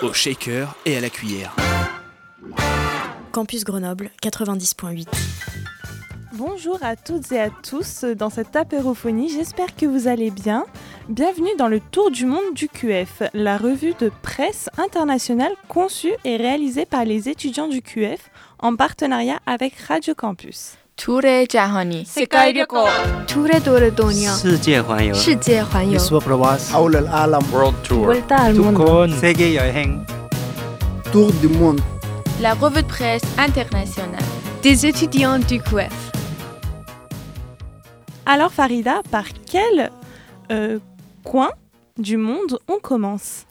Au shaker et à la cuillère. Campus Grenoble 90.8. Bonjour à toutes et à tous dans cette apérophonie, j'espère que vous allez bien. Bienvenue dans le Tour du monde du QF, la revue de presse internationale conçue et réalisée par les étudiants du QF en partenariat avec Radio Campus. تور جهانی تور دور دنیا سیجه حول العالم Tour. Tour du monde. La revue de presse internationale. Des étudiants du CUEF Alors Farida, par quel euh, coin du monde on commence?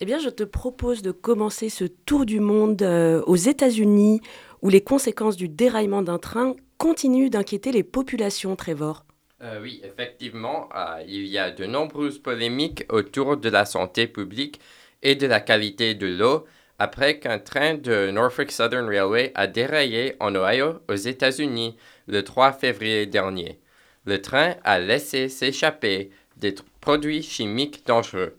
Eh bien, je te propose de commencer ce tour du monde euh, aux États-Unis, où les conséquences du déraillement d'un train continuent d'inquiéter les populations, Trevor. Euh, oui, effectivement, euh, il y a de nombreuses polémiques autour de la santé publique et de la qualité de l'eau après qu'un train de Norfolk Southern Railway a déraillé en Ohio aux États-Unis le 3 février dernier. Le train a laissé s'échapper des produits chimiques dangereux.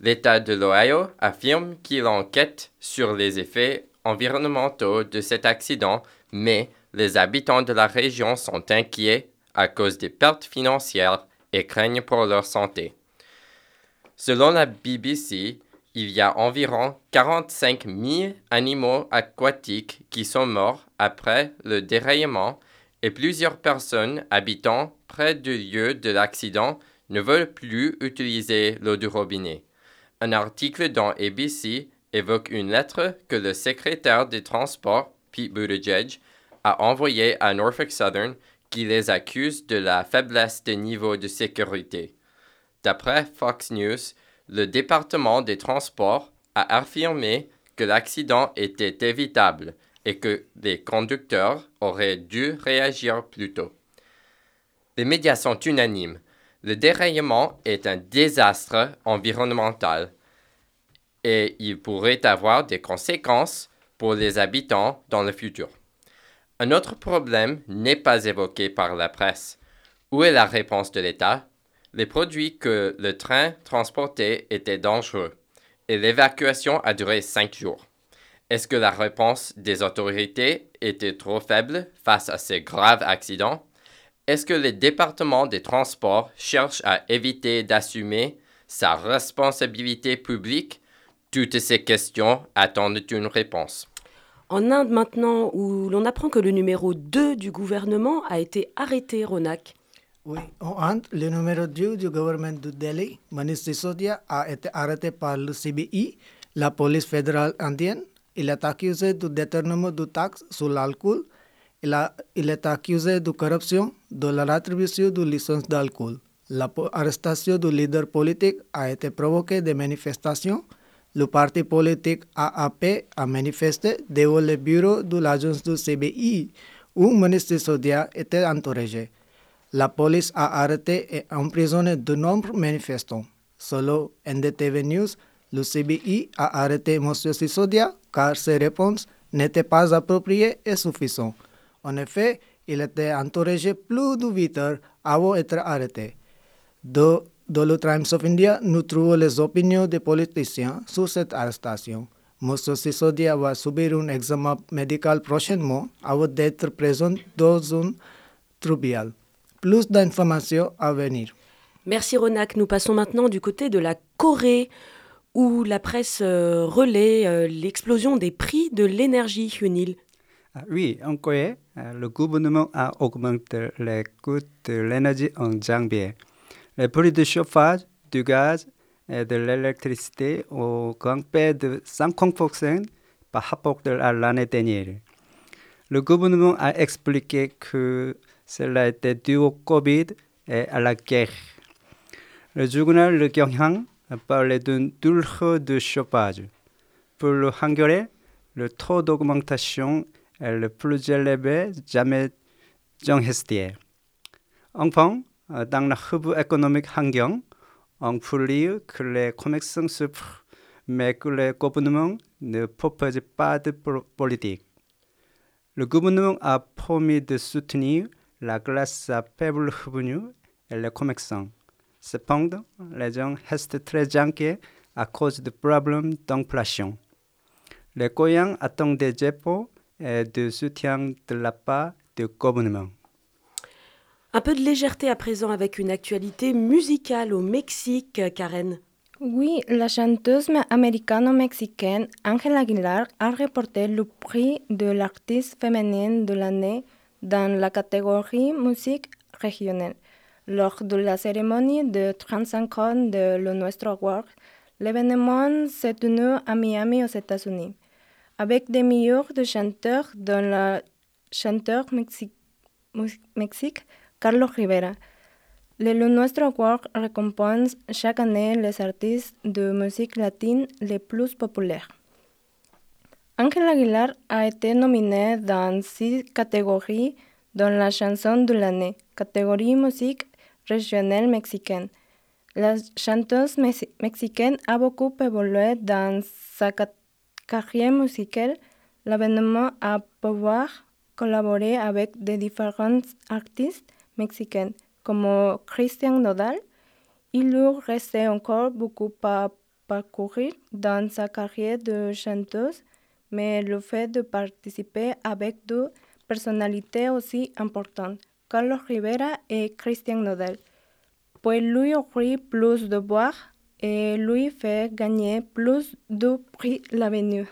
L'État de l'Ohio affirme qu'il enquête sur les effets environnementaux de cet accident, mais les habitants de la région sont inquiets à cause des pertes financières et craignent pour leur santé. Selon la BBC, il y a environ 45 000 animaux aquatiques qui sont morts après le déraillement et plusieurs personnes habitant près du lieu de l'accident ne veulent plus utiliser l'eau du robinet. Un article dans ABC évoque une lettre que le secrétaire des Transports, Pete Buttigieg, a envoyée à Norfolk Southern qui les accuse de la faiblesse des niveaux de sécurité. D'après Fox News, le département des Transports a affirmé que l'accident était évitable et que les conducteurs auraient dû réagir plus tôt. Les médias sont unanimes. Le déraillement est un désastre environnemental et il pourrait avoir des conséquences pour les habitants dans le futur. Un autre problème n'est pas évoqué par la presse. Où est la réponse de l'État? Les produits que le train transportait étaient dangereux et l'évacuation a duré cinq jours. Est-ce que la réponse des autorités était trop faible face à ces graves accidents? Est-ce que les départements des transports cherchent à éviter d'assumer sa responsabilité publique? Toutes ces questions attendent une réponse. En Inde maintenant, où l'on apprend que le numéro 2 du gouvernement a été arrêté, Ronak. Oui, en Inde, le numéro 2 du gouvernement de Delhi, Manish Sisodia, a été arrêté par le CBI, la police fédérale indienne. Il est accusé du détournement de taxes sur l'alcool. Il est accusé de corruption, de la rétribution de licence d'alcool. L'arrestation du leader politique a été provoquée des manifestations. Le parti politique AAP a manifesté devant le bureau de l'agence du CBI où Manish Sisodia était entouré. La police a arrêté et emprisonné de nombreux manifestants. Selon NDTV News, le CBI a arrêté M. Sisodia car ses réponses n'étaient pas appropriées et suffisantes. En effet, il était entouré plus de 8 heures avant d'être arrêté. De- Dans le Times of India, nous trouvons les opinions des politiciens sur cette arrestation. M. Sisodia va subir un examen médical prochainement avant d'être présent dans un tribunal. Plus d'informations à venir. Merci Ronak. Nous passons maintenant du côté de la Corée, où la presse euh, relaie euh, l'explosion des prix de l'énergie, Hyunil. Ah, Oui, en Corée, euh, le gouvernement a augmenté les coûts de l'énergie en janvier. Les prix de chauffage, du gaz et de l'électricité ont grimpé de 50% par rapport à l'année dernière. Le gouvernement a expliqué que cela était dû au Covid et à la guerre. Le journal Le Gyeonghang a parlé d'une douleur de chauffage. Pour le Hangulais, le taux d'augmentation est le plus élevé jamais enregistré. Enfin, dans la revue économique Hangyang, on lire que les commerçants souffrent, mais que le gouvernement ne propose pas de politique. Le gouvernement a promis de soutenir la classe à faible revenu et les commerçants. Cependant, les gens restent très inquiets à cause des problèmes d'inflation. Les Goyans attendent des efforts et de soutien de la part du gouvernement. Un peu de légèreté à présent avec une actualité musicale au Mexique, Karen. Oui, la chanteuse américano-mexicaine Angela Aguilar a remporté le prix de l'artiste féminine de l'année dans la catégorie musique régionale. Lors de la cérémonie de 35 ans de le Award, l'événement s'est tenu à Miami aux États-Unis, avec des meilleurs de chanteurs dont le chanteur Mexique Carlos Rivera. Le Nuestro Award récompense chaque année les artistes de musique latine les plus populaires. Ángel Aguilar a été nominée dans six catégories, dont la chanson de l'année, catégorie musique régionale mexicaine. La chanteuse mexicaine a beaucoup évolué dans sa carrière musicale. L'événement a pouvoir collaborer avec des différents artistes mexicains comme Christian Nodal. Il lui restait encore beaucoup à parcourir dans sa carrière de chanteuse, mais le fait de participer avec deux personnalités aussi importantes, Carlos Rivera et Christian Nodal, peut lui offrir plus de voix et lui faire gagner plus de prix l'avenir.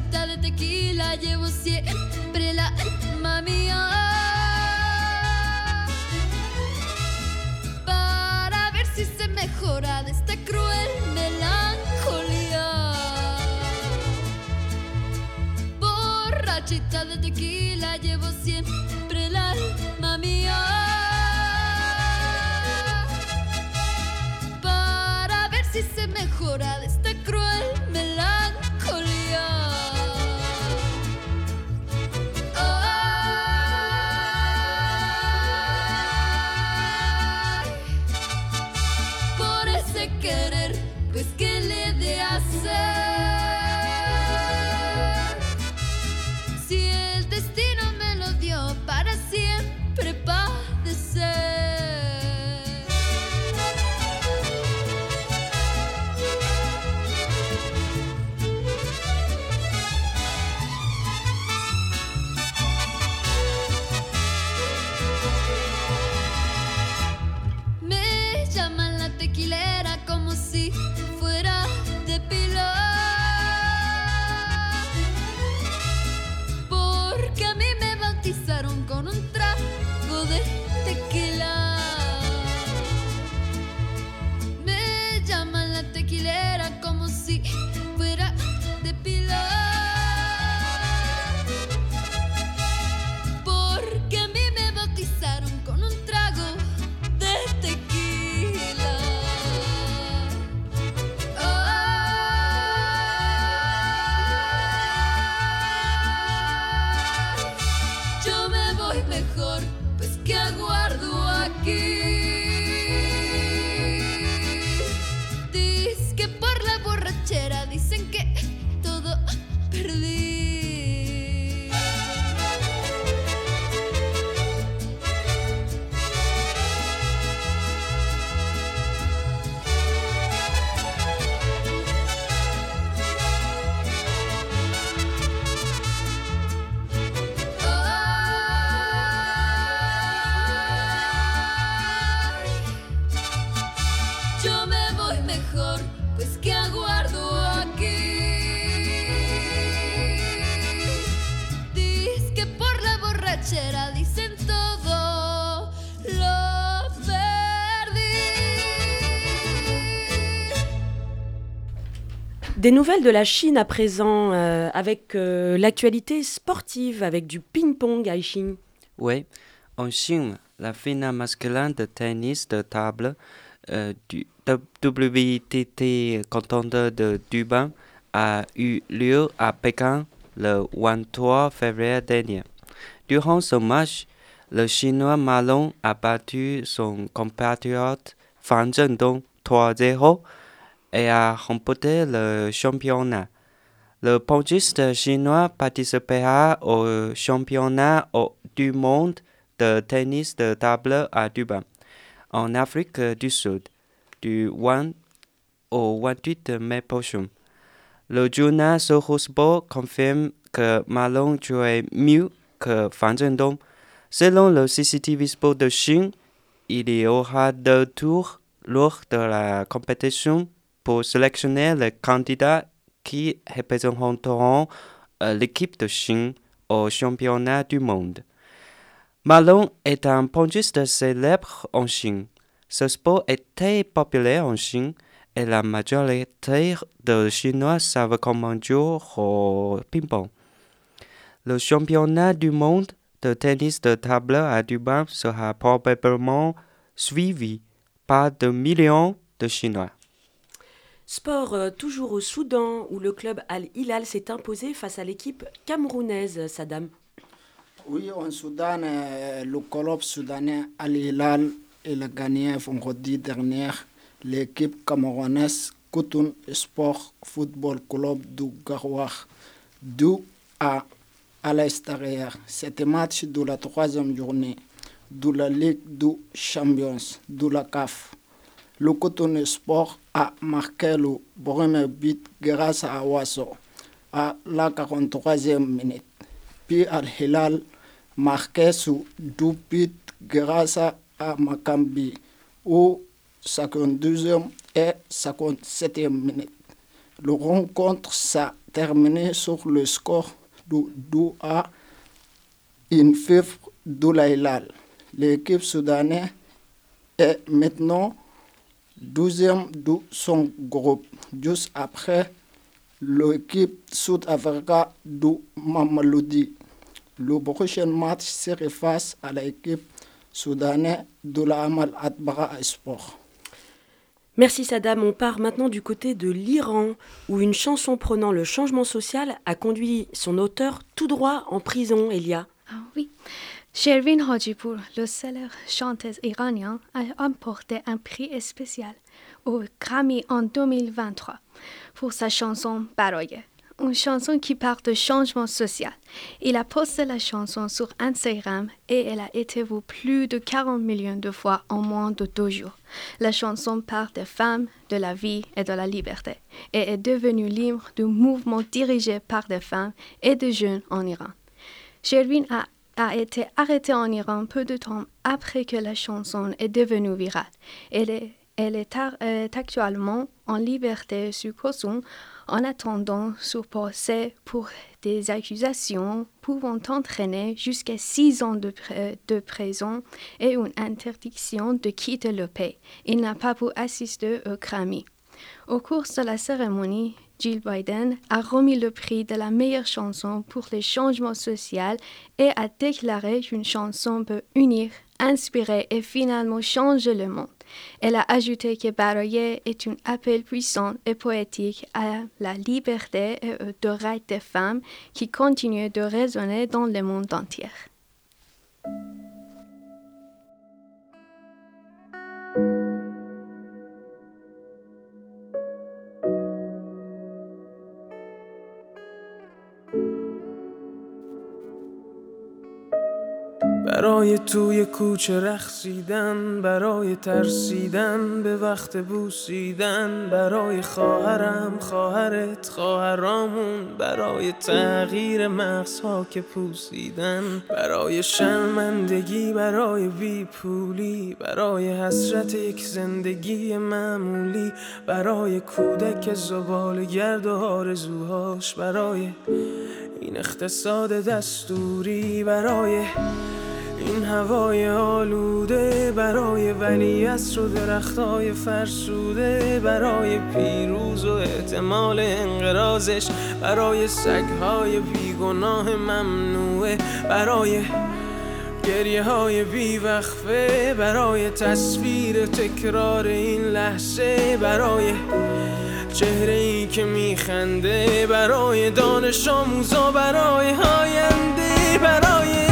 De tequila llevo siempre la alma mía. Para ver si se mejora de esta cruel melancolía. Borrachita de tequila llevo siempre la alma mía. Para ver si se mejora de Des nouvelles de la Chine à présent, euh, avec euh, l'actualité sportive, avec du ping-pong à Chine. Oui, en Chine, la finale masculine de tennis de table euh, du WTT Contender de Dubain a eu lieu à Pékin le 23 février dernier. Durant ce match, le Chinois Malon a battu son compatriote Fan Zhendong 3-0 et a remporté le championnat. Le pongiste chinois participera au championnat du monde de tennis de table à Dubaï, en Afrique du Sud, du 1 au 28 mai prochain. Le journal Soho Sport confirme que Malone jouait mieux que Fan Zhendong. Selon le CCTV Sport de Chine, il y aura deux tours lors de la compétition pour sélectionner les candidats qui représenteront euh, l'équipe de Chine au championnat du monde. Malone est un pongiste célèbre en Chine. Ce sport est très populaire en Chine et la majorité des Chinois savent comment jouer au ping-pong. Le championnat du monde de tennis de table à Dubaï sera probablement suivi par de millions de Chinois. Sport euh, toujours au Soudan où le club Al-Hilal s'est imposé face à l'équipe camerounaise, Saddam. Oui, en Soudan, euh, le club soudanais Al-Hilal a gagné vendredi dernier l'équipe camerounaise Koutoun Sport Football Club du Garouar, du à, à l'extérieur. C'était match de la troisième journée de la Ligue des Champions, de la CAF. Le Cotonou Sport a marqué le premier but grâce à Wasso à la 43e minute. Puis Al-Hilal marqué sous deux buts grâce à Makambi au 52e et 57e minute. Le rencontre s'est terminé sur le score de 2 à une fibre de. L'équipe soudanaise est maintenant 12e de son groupe, juste après l'équipe sud-africaine de Mamelodi. Le prochain match serait face à l'équipe soudanaise de la Amal Adbara Sport. Merci Saddam. On part maintenant du côté de l'Iran, où une chanson prenant le changement social a conduit son auteur tout droit en prison, Elia. Ah oui. Shervin Hajipour, le célèbre chanteuse iranien, a remporté un prix spécial au Grammy en 2023 pour sa chanson Baroye, une chanson qui parle de changement social. Il a posté la chanson sur Instagram et elle a été vue plus de 40 millions de fois en moins de deux jours. La chanson parle des femmes, de la vie et de la liberté et est devenue libre du mouvement dirigé par des femmes et des jeunes en Iran. Sherwin a a été arrêtée en Iran peu de temps après que la chanson est devenue virale. Elle est, elle est, actuellement en liberté sur caution en attendant son procès pour des accusations pouvant entraîner jusqu'à six ans de, de, prison et une interdiction de quitter le pays. Il n'a pas pu assister au Grammy. Au cours de la cérémonie, Jill Biden a remis le prix de la meilleure chanson pour les changements sociaux et a déclaré qu'une chanson peut unir, inspirer et finalement changer le monde. Elle a ajouté que Baroye est un appel puissant et poétique à la liberté et aux droits des femmes qui continue de résonner dans le monde entier. توی کوچه رخصیدن برای ترسیدن به وقت بوسیدن برای خواهرم خواهرت خواهرامون برای تغییر مغزها که پوسیدن برای شرمندگی برای بیپولی برای حسرت یک زندگی معمولی برای کودک زبال گرد و آرزوهاش برای این اقتصاد دستوری برای این هوای آلوده برای ولیت و درختای فرسوده برای پیروز و احتمال انقرازش برای سگهای بیگناه ممنوعه برای گریه های بیوقفه برای تصویر تکرار این لحظه برای چهره ای که میخنده برای دانش آموزا برای آینده برای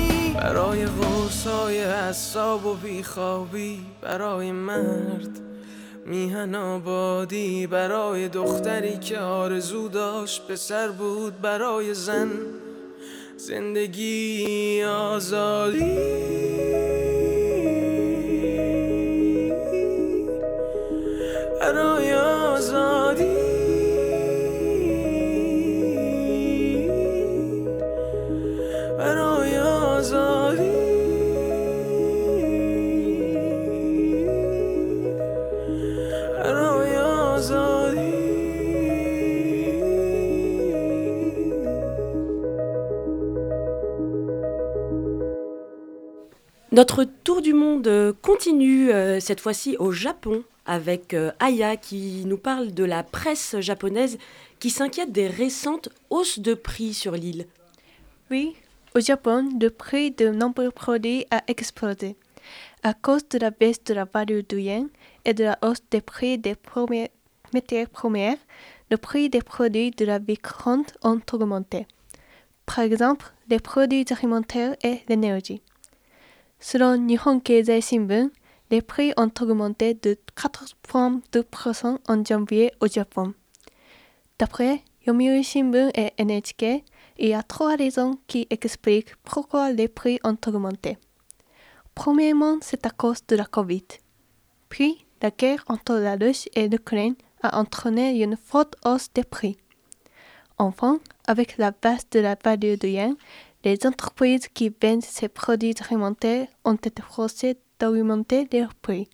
برای غرصای حساب و بیخوابی برای مرد میهن آبادی برای دختری که آرزو داشت پسر بود برای زن زندگی آزادی. Notre tour du monde euh, continue euh, cette fois-ci au Japon avec euh, Aya qui nous parle de la presse japonaise qui s'inquiète des récentes hausses de prix sur l'île. Oui, au Japon, le prix de nombreux produits a explosé. À cause de la baisse de la valeur du yen et de la hausse des prix des matières premières, le prix des produits de la vie courante ont augmenté. Par exemple, les produits alimentaires et l'énergie. Selon Nihon Keizai Shimbun, les prix ont augmenté de 4,2% en janvier au Japon. D'après Yomiuri Shimbun et NHK, il y a trois raisons qui expliquent pourquoi les prix ont augmenté. Premièrement, c'est à cause de la Covid. Puis, la guerre entre la Russie et l'Ukraine a entraîné une forte hausse des prix. Enfin, avec la baisse de la valeur du yen, les entreprises qui vendent ces produits alimentaires ont été forcées d'augmenter leurs prix.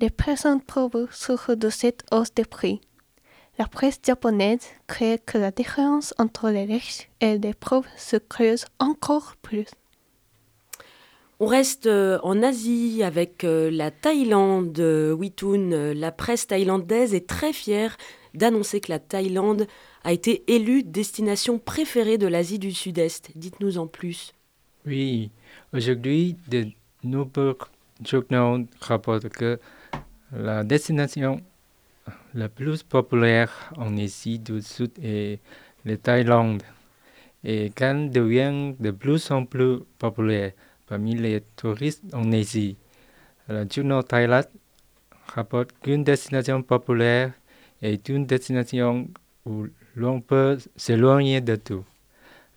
Les personnes pauvres souffrent de cette hausse des prix. La presse japonaise crée que la différence entre les riches et les pauvres se creuse encore plus. On reste euh, en Asie avec euh, la Thaïlande. Euh, Witoun, euh, la presse thaïlandaise est très fière d'annoncer que la Thaïlande a été élue destination préférée de l'Asie du Sud-Est. Dites-nous en plus. Oui, aujourd'hui, de nombreux journaux rapportent que la destination la plus populaire en Asie du Sud est la Thaïlande et qu'elle devient de plus en plus populaire parmi les touristes en Asie. Le journal Thailand rapporte qu'une destination populaire est une destination où l'on peut s'éloigner de tout.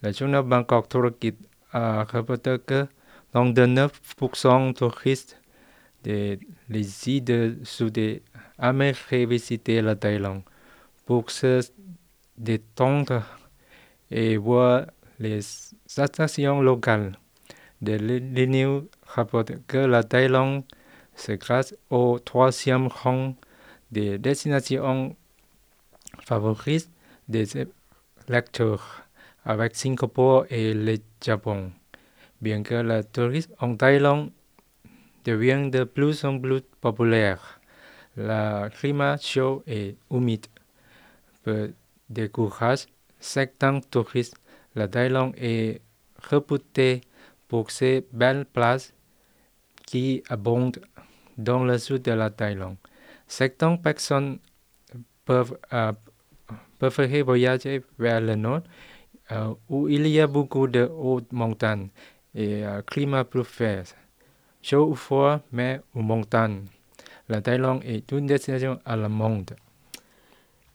Le journal Bangkok Tourism a rapporté que dans de 9% touristes de l'Asie du Sud aimeraient visiter la Thaïlande pour se détendre et voir les stations locales. De l'INU rapporte que la Thaïlande se classe au troisième rang des destinations favorites des lecteurs avec Singapour et le Japon. Bien que le tourisme en Thaïlande devienne de plus en plus populaire, le climat chaud et humide peut décourager certains touristes. La Thaïlande est réputée pour ses belles places qui abondent dans le sud de la Thaïlande. Certaines personnes peuvent euh, préférer voyager vers le nord euh, où il y a beaucoup de hautes montagnes et un climat plus frais, chaud ou froid, mais aux montagnes. La Thaïlande est une destination à la monde.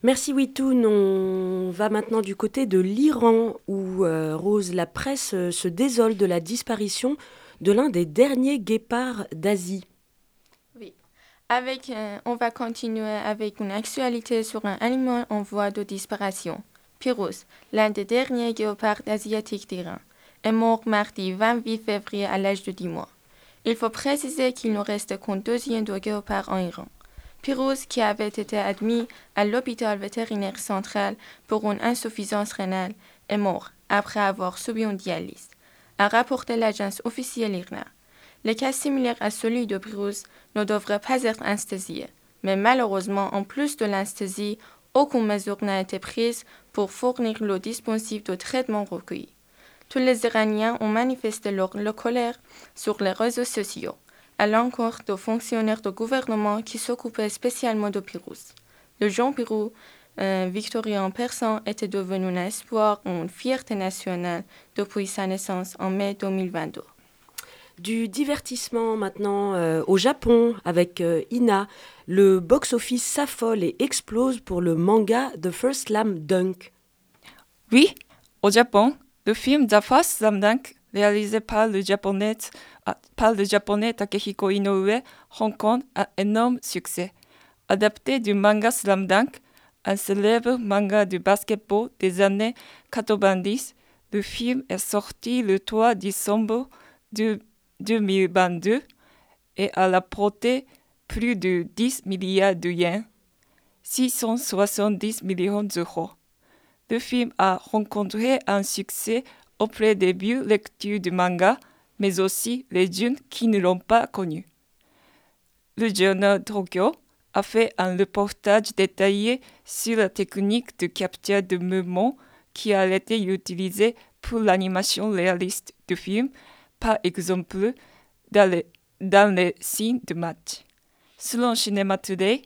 Merci Witoun. On va maintenant du côté de l'Iran où euh, Rose, la presse euh, se désole de la disparition de l'un des derniers guépards d'Asie. Euh, on va continuer avec une actualité sur un animal en voie de disparition. Pyrrhus, l'un des derniers guépards asiatiques d'Iran, est mort mardi 28 février à l'âge de 10 mois. Il faut préciser qu'il ne reste qu'un deuxième de guépard en Iran. Pyrrhus, qui avait été admis à l'hôpital vétérinaire central pour une insuffisance rénale, est mort après avoir subi une dialyse, a rapporté l'agence officielle IRNA. Le cas similaire à celui de Pyrrhus ne devrait pas être anesthésié, mais malheureusement, en plus de l'anesthésie, aucune mesure n'a été prise pour fournir le dispositif de traitement recueilli. Tous les Iraniens ont manifesté leur, colère sur les réseaux sociaux à l'encontre de fonctionnaires de gouvernement qui s'occupaient spécialement de Pyrrhus. Le Jean Pirou, un victorien persan, était devenu un espoir, une fierté nationale depuis sa naissance en mai 2022. Du divertissement maintenant euh, au Japon avec euh, Ina. Le box-office s'affole et explose pour le manga The First Slam Dunk. Oui, au Japon, le film The First Slam Dunk, réalisé par le japonais, par Takehiko Inoue, rencontre un énorme succès. Adapté du manga Slam Dunk, un célèbre manga de basketball des années 90, le film est sorti le 3 décembre de 2022 et a rapporté plus de 10 milliards de yens, 670 millions d'euros le film a rencontré un succès auprès des vieux lecteurs du manga, mais aussi les jeunes qui ne l'ont pas connu. Le journal Tokyo a fait un reportage détaillé sur la technique de capture de mouvement qui a été utilisée pour l'animation réaliste du film, par exemple dans les, dans signes de match. Selon Cinema Today,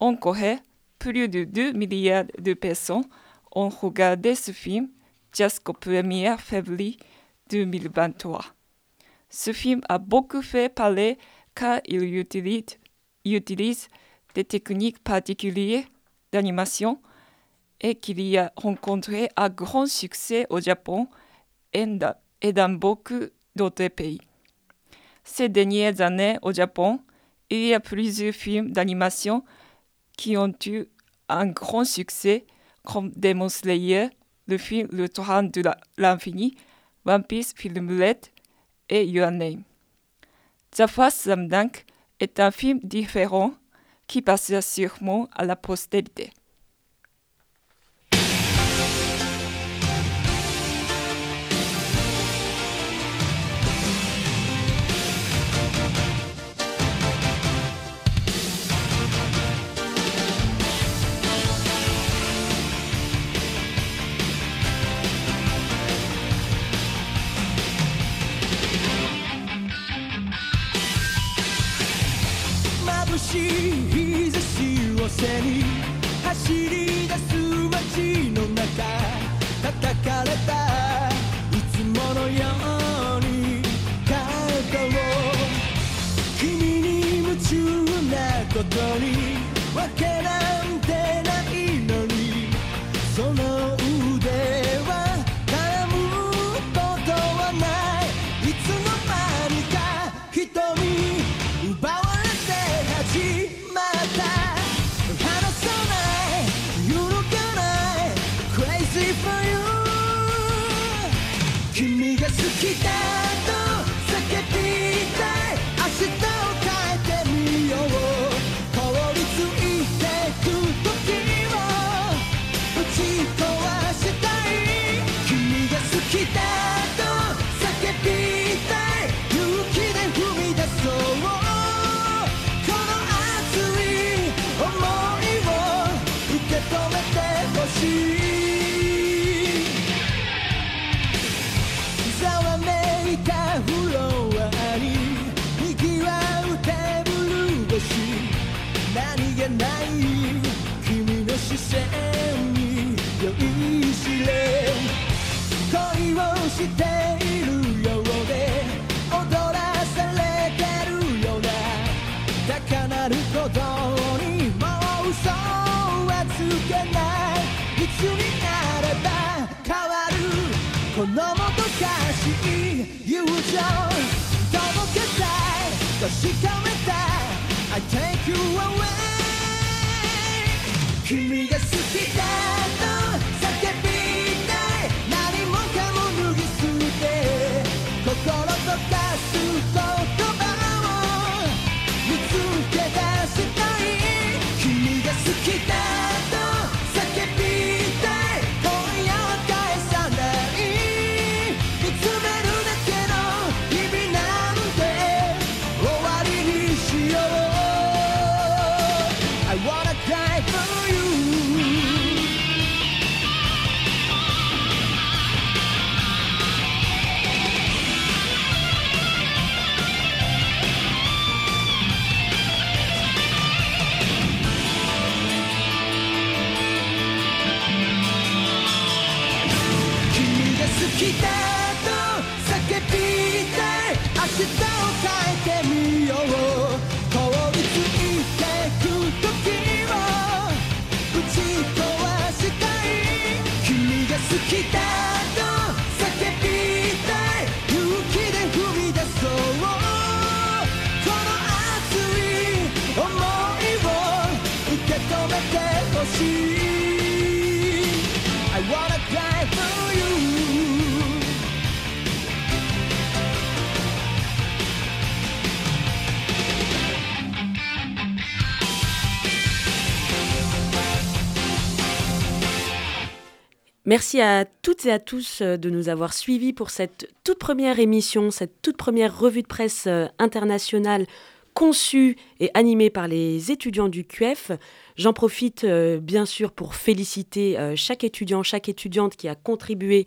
en Corée, plus de 2 milliards de personnes ont regardé ce film jusqu'au 1er février 2023. Ce film a beaucoup fait parler car il utilise, des techniques particulières d'animation et qu'il a rencontré un grand succès au Japon et dans beaucoup d'autres pays. Ces dernières années au Japon, il y a plusieurs films d'animation qui ont eu un grand succès comme Demon Slayer, le film Le Torrent de l'infini, One Piece Film Red et Your Name. The First est un film différent qui passera sûrement à la postérité. que der. かなることにもう嘘はつけない。いつになれば変わるこのもどかしい友情届けたい。確かめたい。I take you away 君が好きだ。Merci à toutes et à tous euh, de nous avoir suivis pour cette toute première émission, cette toute première revue de presse euh, internationale conçue et animée par les étudiants du QF. J'en profite euh, bien sûr pour féliciter chaque étudiant, chaque étudiante qui a contribué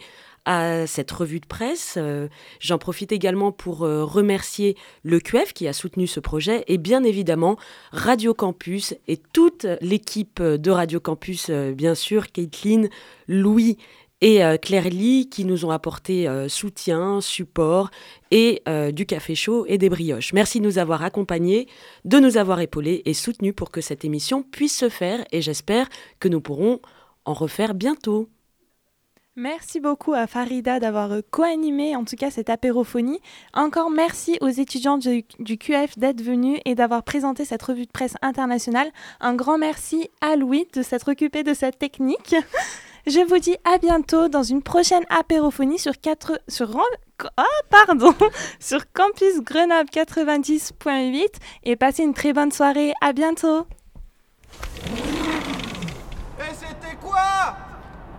à cette revue de presse. Euh, J'en profite également pour euh, remercier le QF qui a soutenu ce projet et bien évidemment Radio Campus et toute l'équipe de Radio Campus, euh, bien sûr, Caitlin, Louis et Claire Lee qui nous ont apporté soutien, support et du café chaud et des brioches. Merci de nous avoir accompagnés, de nous avoir épaulés et soutenus pour que cette émission puisse se faire et j'espère que nous pourrons en refaire bientôt. Merci beaucoup à Farida d'avoir euh, co-animé en tout cas cette apérophonie. Encore merci aux étudiants du, QF d'être venus et d'avoir présenté cette revue de presse internationale. Un grand merci à Louis de s'être occupé de cette technique. Je vous dis à bientôt dans une prochaine apérophonie sur 4 sur ah, pardon, sur Campus Grenoble 90.8 et passez une très bonne soirée. À bientôt. Et c'était quoi?